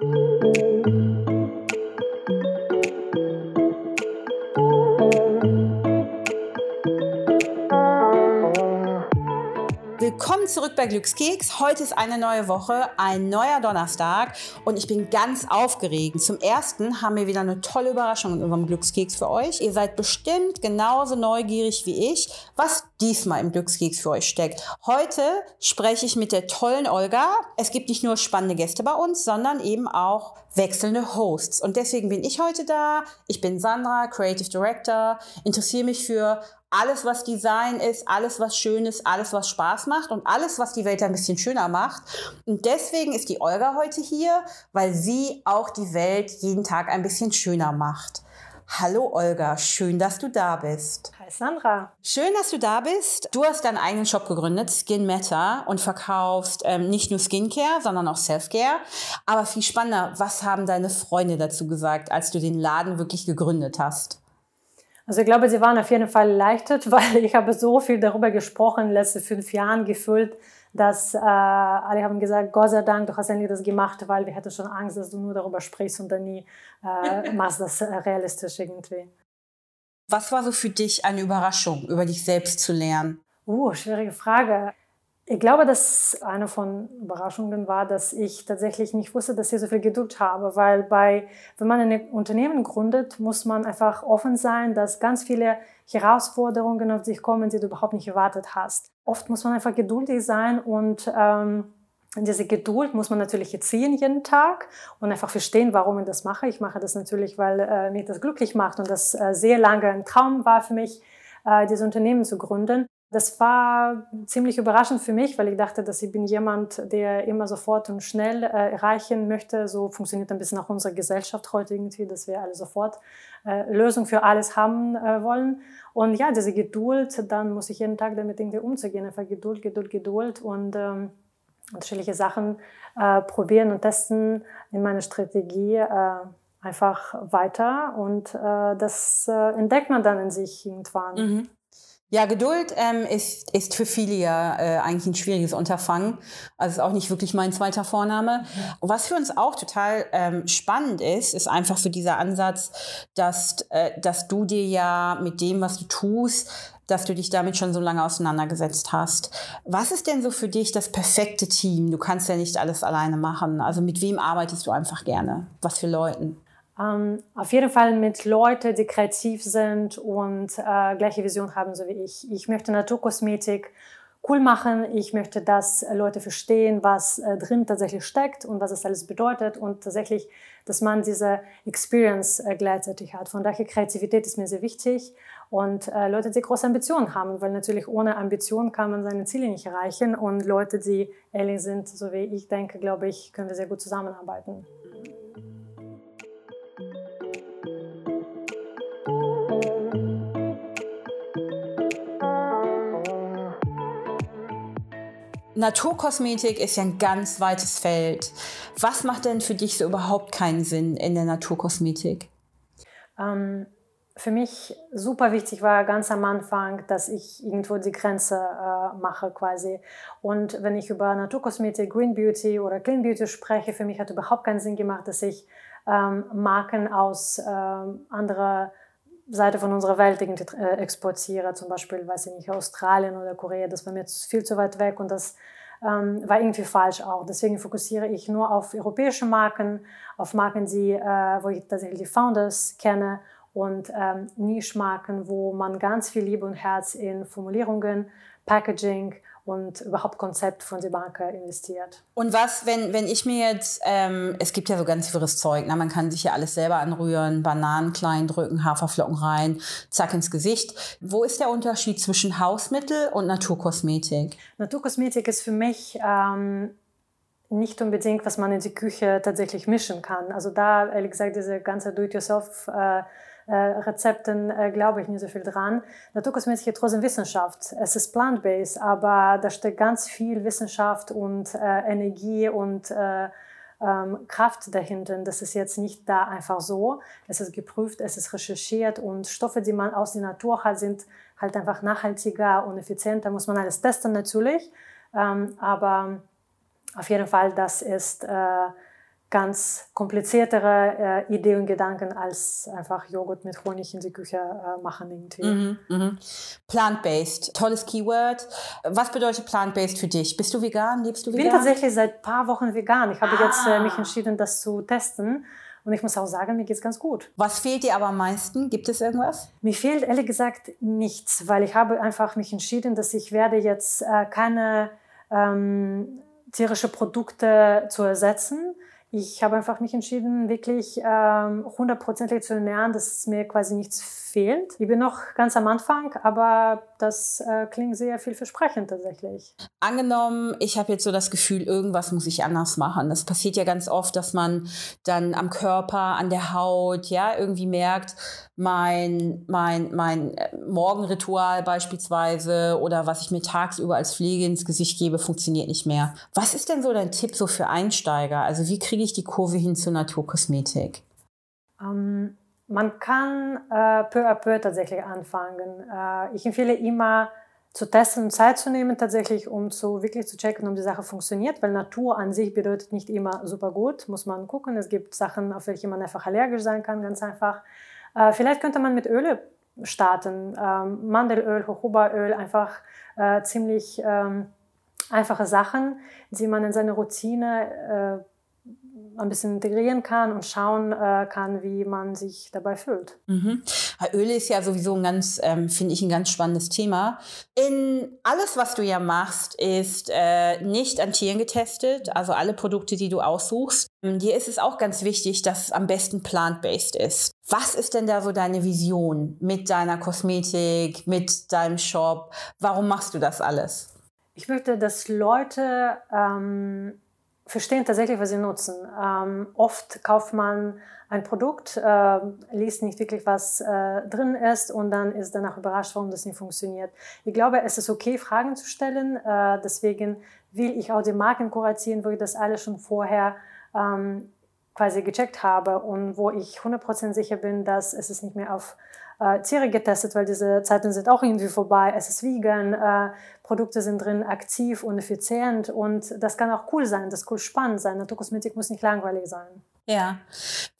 thank you Willkommen zurück bei Glückskeks. Heute ist eine neue Woche, ein neuer Donnerstag und ich bin ganz aufgeregt. Zum ersten haben wir wieder eine tolle Überraschung in unserem Glückskeks für euch. Ihr seid bestimmt genauso neugierig wie ich, was diesmal im Glückskeks für euch steckt. Heute spreche ich mit der tollen Olga. Es gibt nicht nur spannende Gäste bei uns, sondern eben auch wechselnde Hosts. Und deswegen bin ich heute da. Ich bin Sandra, Creative Director, interessiere mich für alles, was Design ist, alles, was schön ist, alles, was Spaß macht und alles, was die Welt ein bisschen schöner macht. Und deswegen ist die Olga heute hier, weil sie auch die Welt jeden Tag ein bisschen schöner macht. Hallo Olga, schön, dass du da bist. Hi Sandra. Schön, dass du da bist. Du hast deinen eigenen Shop gegründet, Skin Matter, und verkaufst ähm, nicht nur Skincare, sondern auch Selfcare. Aber viel spannender, was haben deine Freunde dazu gesagt, als du den Laden wirklich gegründet hast? Also ich glaube, sie waren auf jeden Fall erleichtert, weil ich habe so viel darüber gesprochen in den letzten fünf Jahren gefühlt, dass äh, alle haben gesagt, Gott sei Dank, du hast endlich das gemacht, weil wir hätten schon Angst, dass du nur darüber sprichst und dann nie äh, machst das äh, realistisch irgendwie. Was war so für dich eine Überraschung, über dich selbst zu lernen? Uh, schwierige Frage. Ich glaube, dass eine von Überraschungen war, dass ich tatsächlich nicht wusste, dass ich so viel Geduld habe, weil bei, wenn man ein Unternehmen gründet, muss man einfach offen sein, dass ganz viele Herausforderungen auf sich kommen, die du überhaupt nicht erwartet hast. Oft muss man einfach geduldig sein und ähm, diese Geduld muss man natürlich erziehen jeden Tag und einfach verstehen, warum ich das mache. Ich mache das natürlich, weil äh, mich das glücklich macht und das äh, sehr lange ein Traum war für mich, äh, dieses Unternehmen zu gründen. Das war ziemlich überraschend für mich, weil ich dachte, dass ich bin jemand, der immer sofort und schnell äh, erreichen möchte. So funktioniert ein bisschen auch unsere Gesellschaft heute irgendwie, dass wir alle sofort äh, Lösung für alles haben äh, wollen. Und ja, diese Geduld, dann muss ich jeden Tag damit irgendwie umzugehen. Einfach Geduld, Geduld, Geduld und ähm, unterschiedliche Sachen äh, probieren und testen in meiner Strategie äh, einfach weiter. Und äh, das äh, entdeckt man dann in sich irgendwann. Mhm. Ja, Geduld ähm, ist, ist für viele ja äh, eigentlich ein schwieriges Unterfangen. Also ist auch nicht wirklich mein zweiter Vorname. Mhm. Was für uns auch total ähm, spannend ist, ist einfach so dieser Ansatz, dass, äh, dass du dir ja mit dem, was du tust, dass du dich damit schon so lange auseinandergesetzt hast. Was ist denn so für dich das perfekte Team? Du kannst ja nicht alles alleine machen. Also mit wem arbeitest du einfach gerne? Was für Leuten? Ähm, auf jeden Fall mit Leuten, die kreativ sind und äh, gleiche Vision haben, so wie ich. Ich möchte Naturkosmetik cool machen. Ich möchte, dass Leute verstehen, was äh, drin tatsächlich steckt und was es alles bedeutet und tatsächlich, dass man diese Experience äh, gleichzeitig hat. Von daher Kreativität ist mir sehr wichtig und äh, Leute, die große Ambitionen haben, weil natürlich ohne Ambition kann man seine Ziele nicht erreichen und Leute, die ehrlich sind, so wie ich denke, glaube ich, können wir sehr gut zusammenarbeiten. Naturkosmetik ist ja ein ganz weites Feld. Was macht denn für dich so überhaupt keinen Sinn in der Naturkosmetik? Ähm, für mich super wichtig war ganz am Anfang, dass ich irgendwo die Grenze äh, mache quasi. Und wenn ich über Naturkosmetik, Green Beauty oder Clean Beauty spreche, für mich hat überhaupt keinen Sinn gemacht, dass ich ähm, Marken aus ähm, anderer Seite von unserer Welt äh, exportiere, zum Beispiel, weiß ich nicht, Australien oder Korea, das war mir viel zu weit weg und das ähm, war irgendwie falsch auch. Deswegen fokussiere ich nur auf europäische Marken, auf Marken, die, äh, wo ich tatsächlich die Founders kenne und ähm, Nischmarken, wo man ganz viel Liebe und Herz in Formulierungen, Packaging und überhaupt Konzept von der Marke investiert. Und was, wenn, wenn ich mir jetzt, ähm, es gibt ja so ganz wirres Zeug, na, man kann sich ja alles selber anrühren, Bananen klein drücken, Haferflocken rein, zack ins Gesicht. Wo ist der Unterschied zwischen Hausmittel und Naturkosmetik? Naturkosmetik ist für mich ähm, nicht unbedingt, was man in die Küche tatsächlich mischen kann. Also da, ehrlich gesagt, diese ganze Do-it-yourself äh, Rezepten äh, glaube ich nicht so viel dran. Naturkosmetik ist trotzdem Wissenschaft. Es ist plant-based, aber da steckt ganz viel Wissenschaft und äh, Energie und äh, ähm, Kraft dahinter. Das ist jetzt nicht da einfach so. Es ist geprüft, es ist recherchiert und Stoffe, die man aus der Natur hat, sind halt einfach nachhaltiger und effizienter. Muss man alles testen natürlich, ähm, aber auf jeden Fall, das ist äh, ganz kompliziertere äh, Idee und Gedanken als einfach Joghurt mit Honig in die Küche äh, machen irgendwie. Mhm, mh. Plant-based, tolles Keyword. Was bedeutet plant-based für dich? Bist du vegan? Lebst du vegan? Ich bin tatsächlich seit ein paar Wochen vegan. Ich habe ah. jetzt äh, mich entschieden, das zu testen. Und ich muss auch sagen, mir geht es ganz gut. Was fehlt dir aber am meisten? Gibt es irgendwas? Mir fehlt ehrlich gesagt nichts, weil ich habe einfach mich entschieden, dass ich werde jetzt äh, keine ähm, tierische Produkte zu ersetzen. Ich habe einfach mich entschieden, wirklich ähm, hundertprozentig zu ernähren, dass mir quasi nichts fehlt. Ich bin noch ganz am Anfang, aber das äh, klingt sehr vielversprechend tatsächlich. Angenommen, ich habe jetzt so das Gefühl, irgendwas muss ich anders machen. Das passiert ja ganz oft, dass man dann am Körper, an der Haut, ja, irgendwie merkt, mein, mein, mein äh, Morgenritual beispielsweise oder was ich mir tagsüber als Pflege ins Gesicht gebe, funktioniert nicht mehr. Was ist denn so dein Tipp so für Einsteiger? Also wie kriege ich die Kurve hin zur Naturkosmetik? Um man kann äh, peu à peu tatsächlich anfangen. Äh, ich empfehle immer zu testen und Zeit zu nehmen, tatsächlich, um zu wirklich zu checken, ob die Sache funktioniert, weil Natur an sich bedeutet nicht immer super gut, muss man gucken. Es gibt Sachen, auf welche man einfach allergisch sein kann, ganz einfach. Äh, vielleicht könnte man mit Öle starten. Ähm, Mandelöl, Jojobaöl, einfach äh, ziemlich ähm, einfache Sachen, die man in seine Routine äh, ein bisschen integrieren kann und schauen äh, kann, wie man sich dabei fühlt. Mhm. Öle ist ja sowieso ein ganz, ähm, finde ich, ein ganz spannendes Thema. In alles, was du ja machst, ist äh, nicht an Tieren getestet, also alle Produkte, die du aussuchst. Ähm, dir ist es auch ganz wichtig, dass es am besten plant-based ist. Was ist denn da so deine Vision mit deiner Kosmetik, mit deinem Shop? Warum machst du das alles? Ich möchte, dass Leute ähm, verstehen tatsächlich, was sie nutzen. Ähm, oft kauft man ein Produkt, äh, liest nicht wirklich, was äh, drin ist und dann ist danach überrascht, warum das nicht funktioniert. Ich glaube, es ist okay, Fragen zu stellen. Äh, deswegen will ich auch die Marken kuratieren, wo ich das alles schon vorher ähm, quasi gecheckt habe und wo ich 100% sicher bin, dass es nicht mehr auf äh, Tiere getestet, weil diese Zeiten sind auch irgendwie vorbei. Es ist vegan, äh, Produkte sind drin aktiv und effizient und das kann auch cool sein, das cool spannend sein. Naturkosmetik muss nicht langweilig sein. Ja,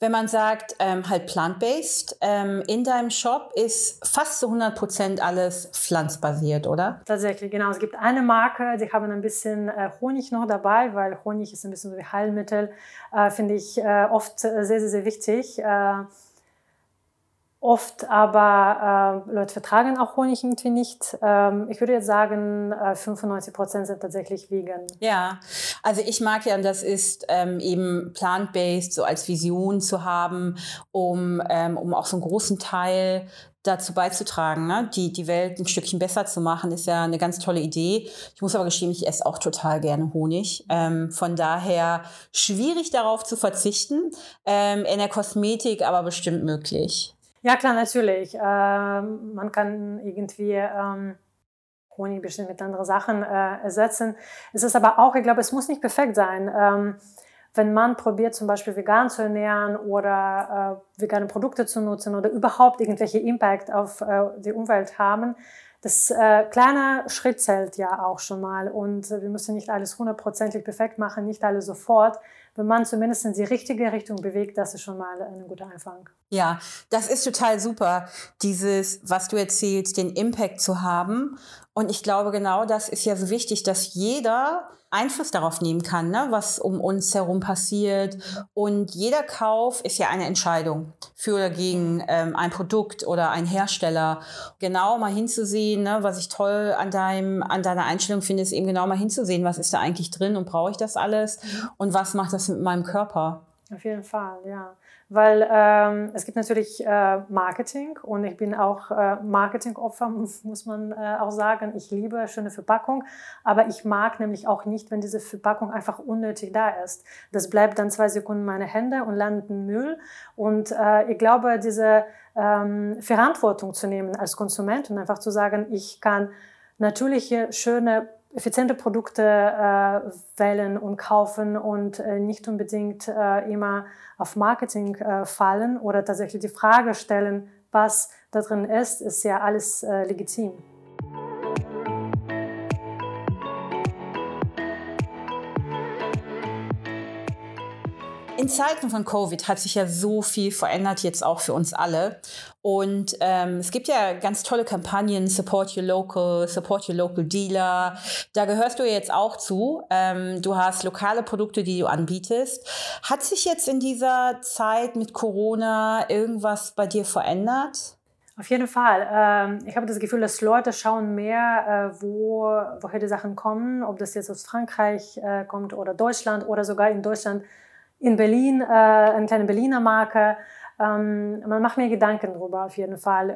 wenn man sagt, ähm, halt plant-based, ähm, in deinem Shop ist fast zu 100 Prozent alles pflanzbasiert, oder? Tatsächlich, genau. Es gibt eine Marke, die haben ein bisschen äh, Honig noch dabei, weil Honig ist ein bisschen so wie Heilmittel, äh, finde ich äh, oft sehr, sehr, sehr wichtig. Oft aber äh, Leute vertragen auch Honig irgendwie nicht. Ähm, ich würde jetzt sagen, äh, 95 Prozent sind tatsächlich vegan. Ja, also ich mag ja, das ist ähm, eben plant-based so als Vision zu haben, um, ähm, um auch so einen großen Teil dazu beizutragen, ne? die, die Welt ein Stückchen besser zu machen, ist ja eine ganz tolle Idee. Ich muss aber gestehen, ich esse auch total gerne Honig. Ähm, von daher schwierig darauf zu verzichten. Ähm, in der Kosmetik aber bestimmt möglich. Ja, klar, natürlich. Ähm, man kann irgendwie ähm, Honig bestimmt mit anderen Sachen äh, ersetzen. Es ist aber auch, ich glaube, es muss nicht perfekt sein. Ähm, wenn man probiert, zum Beispiel vegan zu ernähren oder äh, vegane Produkte zu nutzen oder überhaupt irgendwelche Impact auf äh, die Umwelt haben, das äh, kleine Schritt zählt ja auch schon mal und wir müssen nicht alles hundertprozentig perfekt machen, nicht alles sofort. Wenn man zumindest in die richtige Richtung bewegt, das ist schon mal ein guter Anfang. Ja, das ist total super, dieses, was du erzählst, den Impact zu haben. Und ich glaube, genau das ist ja so wichtig, dass jeder Einfluss darauf nehmen kann, ne, was um uns herum passiert. Und jeder Kauf ist ja eine Entscheidung für oder gegen ähm, ein Produkt oder ein Hersteller. Genau mal hinzusehen, ne, was ich toll an, deinem, an deiner Einstellung finde, ist eben genau mal hinzusehen, was ist da eigentlich drin und brauche ich das alles und was macht das mit meinem Körper. Auf jeden Fall, ja weil ähm, es gibt natürlich äh, Marketing und ich bin auch äh, Marketingopfer, muss man äh, auch sagen. Ich liebe schöne Verpackung, aber ich mag nämlich auch nicht, wenn diese Verpackung einfach unnötig da ist. Das bleibt dann zwei Sekunden meine Hände und landet in Müll. Und äh, ich glaube, diese ähm, Verantwortung zu nehmen als Konsument und einfach zu sagen, ich kann natürliche, schöne effiziente Produkte äh, wählen und kaufen und äh, nicht unbedingt äh, immer auf Marketing äh, fallen oder tatsächlich die Frage stellen, was da drin ist, ist ja alles äh, legitim. In Zeiten von Covid hat sich ja so viel verändert, jetzt auch für uns alle. Und ähm, es gibt ja ganz tolle Kampagnen, Support Your Local, Support Your Local Dealer. Da gehörst du jetzt auch zu. Ähm, du hast lokale Produkte, die du anbietest. Hat sich jetzt in dieser Zeit mit Corona irgendwas bei dir verändert? Auf jeden Fall. Ähm, ich habe das Gefühl, dass Leute schauen mehr, äh, wo, woher die Sachen kommen, ob das jetzt aus Frankreich äh, kommt oder Deutschland oder sogar in Deutschland, in Berlin, äh, eine kleine Berliner Marke. Ähm, man macht mir Gedanken darüber auf jeden Fall.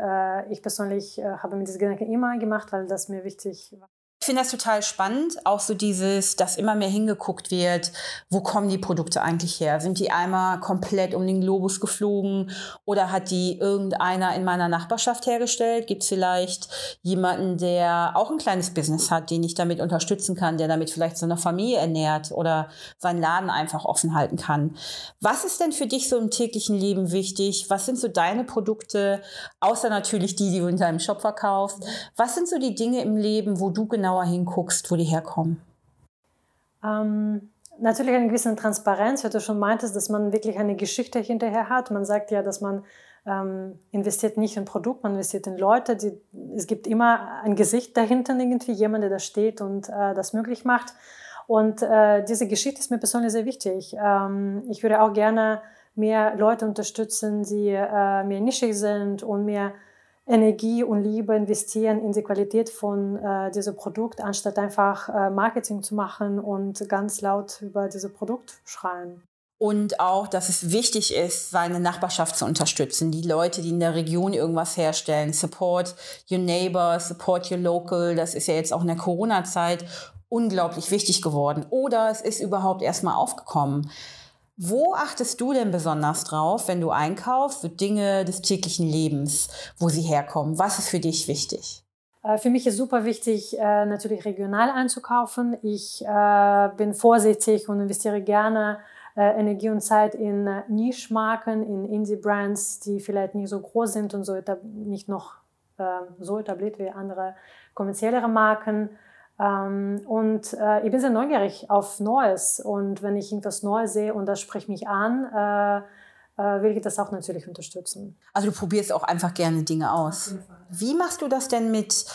Äh, ich persönlich äh, habe mir diese Gedanken immer gemacht, weil das mir wichtig war. Ich finde das total spannend, auch so dieses, dass immer mehr hingeguckt wird, wo kommen die Produkte eigentlich her? Sind die einmal komplett um den Globus geflogen oder hat die irgendeiner in meiner Nachbarschaft hergestellt? Gibt es vielleicht jemanden, der auch ein kleines Business hat, den ich damit unterstützen kann, der damit vielleicht so eine Familie ernährt oder seinen Laden einfach offen halten kann? Was ist denn für dich so im täglichen Leben wichtig? Was sind so deine Produkte, außer natürlich die, die du in deinem Shop verkaufst? Was sind so die Dinge im Leben, wo du genau genauer hinguckst, wo die herkommen? Ähm, natürlich eine gewisse Transparenz, wie du schon meintest, dass man wirklich eine Geschichte hinterher hat. Man sagt ja, dass man ähm, investiert nicht in Produkt, man investiert in Leute. Die, es gibt immer ein Gesicht dahinter irgendwie, jemand, der da steht und äh, das möglich macht. Und äh, diese Geschichte ist mir persönlich sehr wichtig. Ähm, ich würde auch gerne mehr Leute unterstützen, die äh, mehr nischig sind und mehr Energie und Liebe investieren in die Qualität von äh, diesem Produkt, anstatt einfach äh, Marketing zu machen und ganz laut über dieses Produkt schreien. Und auch, dass es wichtig ist, seine Nachbarschaft zu unterstützen. Die Leute, die in der Region irgendwas herstellen. Support your neighbor, support your local. Das ist ja jetzt auch in der Corona-Zeit unglaublich wichtig geworden. Oder es ist überhaupt erstmal aufgekommen. Wo achtest du denn besonders drauf, wenn du einkaufst, so Dinge des täglichen Lebens, wo sie herkommen? Was ist für dich wichtig? Äh, für mich ist super wichtig, äh, natürlich regional einzukaufen. Ich äh, bin vorsichtig und investiere gerne Energie und Zeit in Nischmarken, in Indie-Brands, die vielleicht nicht so groß sind und so nicht noch so etabliert wie andere kommerziellere Marken. Ähm, und äh, ich bin sehr neugierig auf Neues. Und wenn ich irgendwas Neues sehe und das spricht mich an, äh, äh, will ich das auch natürlich unterstützen. Also du probierst auch einfach gerne Dinge aus. Wie machst du das denn mit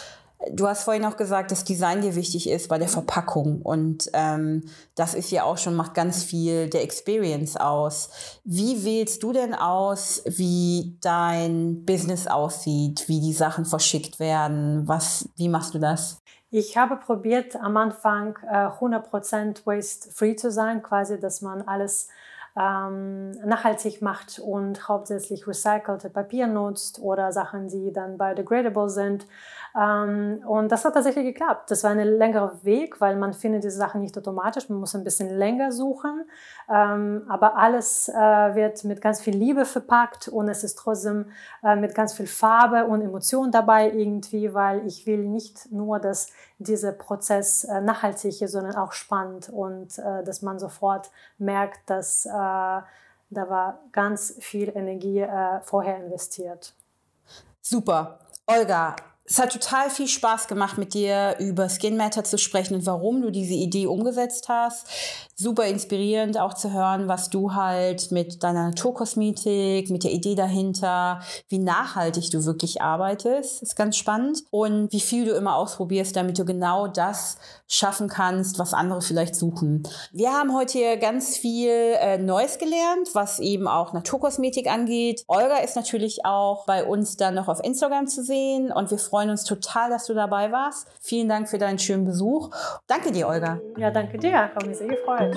Du hast vorhin auch gesagt, dass Design dir wichtig ist bei der Verpackung und ähm, das ist ja auch schon, macht ganz viel der Experience aus. Wie wählst du denn aus, wie dein Business aussieht, wie die Sachen verschickt werden? Was, wie machst du das? Ich habe probiert am Anfang äh, 100% waste-free zu sein, quasi, dass man alles ähm, nachhaltig macht und hauptsächlich recycelte Papier nutzt oder Sachen, die dann biodegradable sind. Ähm, und das hat tatsächlich geklappt. Das war ein längerer Weg, weil man findet diese Sachen nicht automatisch. Man muss ein bisschen länger suchen. Ähm, aber alles äh, wird mit ganz viel Liebe verpackt und es ist trotzdem äh, mit ganz viel Farbe und Emotion dabei irgendwie, weil ich will nicht nur, dass dieser Prozess äh, nachhaltig ist, sondern auch spannend und dass man sofort merkt, dass da war ganz viel Energie vorher investiert. Super. Olga, es hat total viel Spaß gemacht, mit dir über Skin Matter zu sprechen und warum du diese Idee umgesetzt hast. Super inspirierend auch zu hören, was du halt mit deiner Naturkosmetik, mit der Idee dahinter, wie nachhaltig du wirklich arbeitest. ist ganz spannend. Und wie viel du immer ausprobierst, damit du genau das schaffen kannst, was andere vielleicht suchen. Wir haben heute ganz viel äh, Neues gelernt, was eben auch Naturkosmetik angeht. Olga ist natürlich auch bei uns dann noch auf Instagram zu sehen und wir freuen uns total, dass du dabei warst. Vielen Dank für deinen schönen Besuch. Danke dir, Olga. Ja, danke dir. Hat mich sehr gefreut.